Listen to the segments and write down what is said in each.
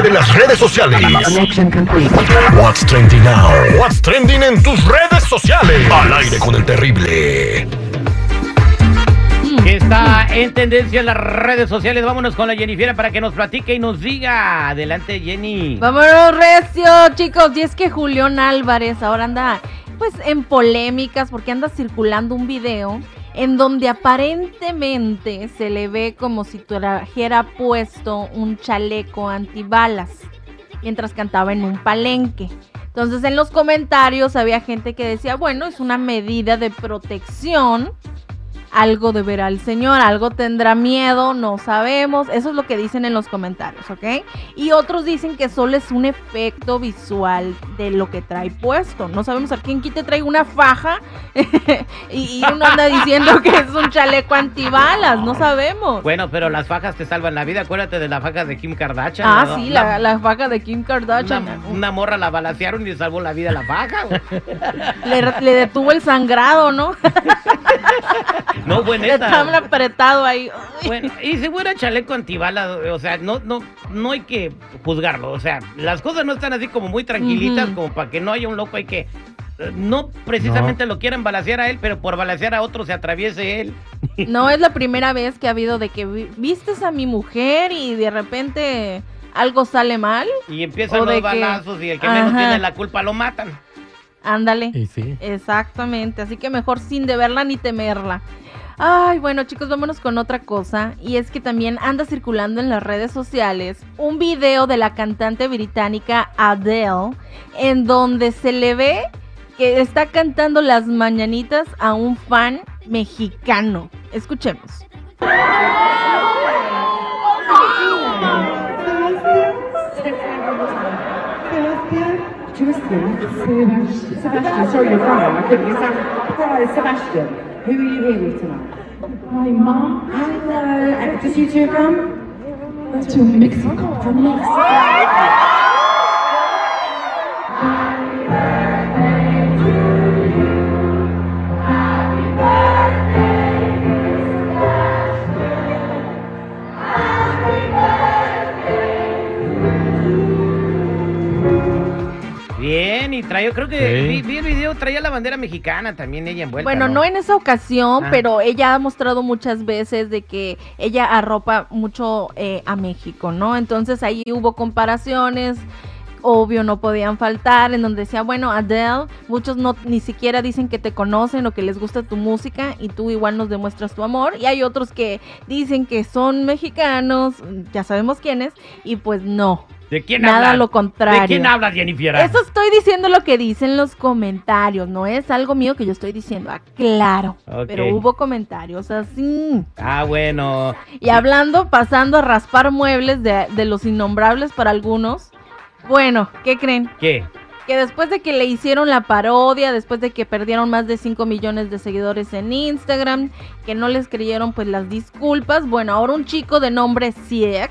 Relevante de las redes sociales. What's trending now? What's trending en tus redes sociales? Al aire con el terrible. Que está en tendencia en las redes sociales. Vámonos con la Jennifer para que nos platique y nos diga. Adelante, Jenny. Vámonos, recio, chicos. Y es que Julián Álvarez ahora anda pues en polémicas porque anda circulando un video en donde aparentemente se le ve como si trajera puesto un chaleco antibalas mientras cantaba en un palenque. Entonces en los comentarios había gente que decía, bueno, es una medida de protección algo deberá el Señor, algo tendrá miedo, no sabemos. Eso es lo que dicen en los comentarios, ¿ok? Y otros dicen que solo es un efecto visual de lo que trae puesto. No sabemos a quién quite trae una faja y, uno anda diciendo que es un chaleco antibalas, no sabemos. Bueno, pero las fajas te salvan la vida. Acuérdate de la faja de Kim Kardashian. Ah, sí, la, faja de Kim Kardashian. Una, morra la balancearon y le salvó la vida la faja. le, le detuvo el sangrado, ¿no? No, bueno, Está apretado ahí. Bueno, y si fuera chaleco antibala, o sea, no, no, no hay que juzgarlo. O sea, las cosas no están así como muy tranquilitas, como para que no haya un loco, hay que. No precisamente lo quieran balasear a él, pero por balasear a otro se atraviese él. No es la primera vez que ha habido de que vistes a mi mujer y de repente algo sale mal. Y empiezan los balazos y el que menos tiene la culpa lo matan. Ándale. Exactamente. Así que mejor sin deberla ni temerla. Ay, bueno chicos, vámonos con otra cosa. Y es que también anda circulando en las redes sociales un video de la cantante británica Adele, en donde se le ve que está cantando las mañanitas a un fan mexicano. Escuchemos. Sebastian, sorry, you're I couldn't. Sebastian, who are you here with tonight? My mom. Hello. And does you two come? To Mexico. From Mexico. Trae, creo que vi, el video, traía la bandera mexicana también ella envuelta. Bueno, no, en esa ocasión, ah. pero ella ha mostrado muchas veces de que ella arropa mucho eh, a México, ¿no? Entonces ahí hubo comparaciones obvio no podían faltar, en donde decía, bueno, Adele, muchos no ni siquiera dicen que te conocen o que les gusta tu música y tú igual nos demuestras tu amor. Y hay otros que dicen que son mexicanos, ya sabemos quiénes, y pues no, ¿De quién Nada lo contrario. ¿De quién hablas, Jennifer? Eso estoy diciendo lo que dicen los comentarios. No es algo mío que yo estoy diciendo. Ah, claro. Pero hubo comentarios así. Ah, bueno. Y hablando, pasando a raspar muebles de, de los innombrables para algunos. Bueno, ¿qué creen? ¿Qué? que después de que le hicieron la parodia, después de que perdieron más de 5 millones de seguidores en Instagram, que no les creyeron pues las disculpas, bueno, ahora un chico de nombre Siek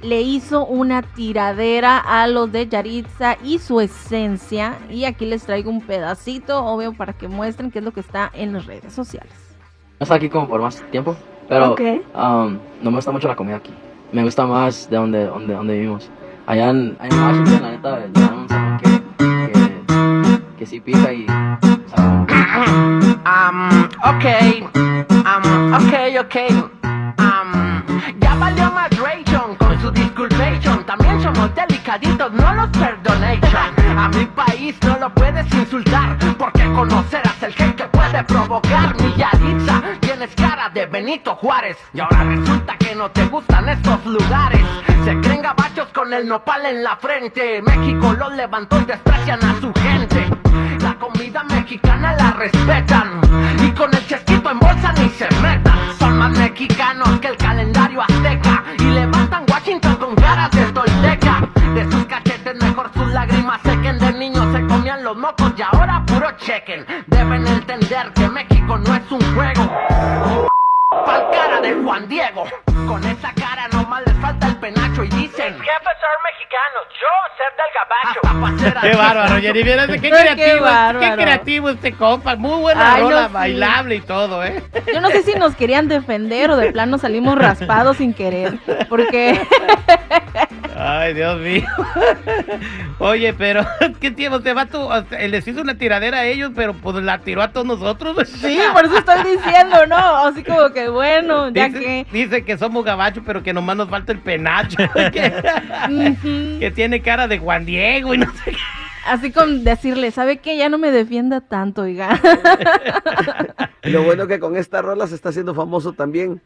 le hizo una tiradera a los de Yaritza y su esencia. Y aquí les traigo un pedacito, obvio, para que muestren qué es lo que está en las redes sociales. No está aquí como por más tiempo, pero um, no me gusta mucho la comida aquí. Me gusta más de donde, donde, donde vivimos. Allá en, Washington, la neta, llevaron un sabor que, que, que sí pica y... Um, ok, um, ok, ok. Um, ya valió más también no los perdonation. A mi país no lo puedes insultar, porque conocerás el que puede provocar. Mi Yaritza, tienes cara de Benito Juárez. Y ahora resulta que no te gustan estos lugares. Se creen gabachos con el nopal en la frente. México los levantó y desprecian a su gente. La comida mexicana la respetan. Y con el chesquito en bolsa ni se metan. Son más mexicanos que el calendario azteca. Y levantan Washington con caras los mocos y ahora puro chequen. Deben entender que México no es un juego. Pal cara de Juan Diego. Con esa cara nomás les falta el penacho y dicen: ¿Qué pasar mexicanos? Yo ser del gabacho. Qué bárbaro, Jenny. Qué creativo, qué, creativo este compa. Muy buena rola, bailable y todo, ¿eh? Yo no sé si nos querían defender o de plano salimos raspados sin querer. Porque. Ay, Dios mío. Oye, pero ¿qué tiempo? Te va tú, les hizo una tiradera a ellos, pero pues la tiró a todos nosotros. Sí, por eso estoy diciendo, ¿no? Así como que bueno, ya dice, que. Dice que somos gabachos, pero que nomás nos falta el penacho. Que, tiene cara de Juan Diego y no sé qué. Así con decirle, ¿sabe qué? Ya no me defienda tanto, oiga. Lo bueno que con esta rola se está haciendo famoso también.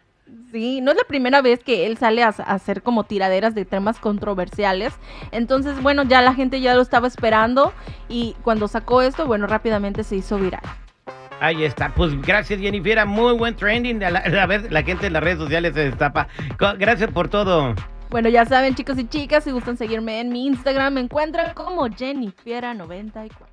Sí, no es la primera vez que él sale a, hacer como tiraderas de temas controversiales. Entonces, bueno, ya la gente ya lo estaba esperando y cuando sacó esto, bueno, rápidamente se hizo viral. Ahí está. Pues gracias, Jennifer. Muy buen trending. La, la, la gente en las redes sociales se destapa. Gracias por todo. Bueno, ya saben, chicos y chicas, si gustan seguirme en mi Instagram, me encuentran como Jennifiera94.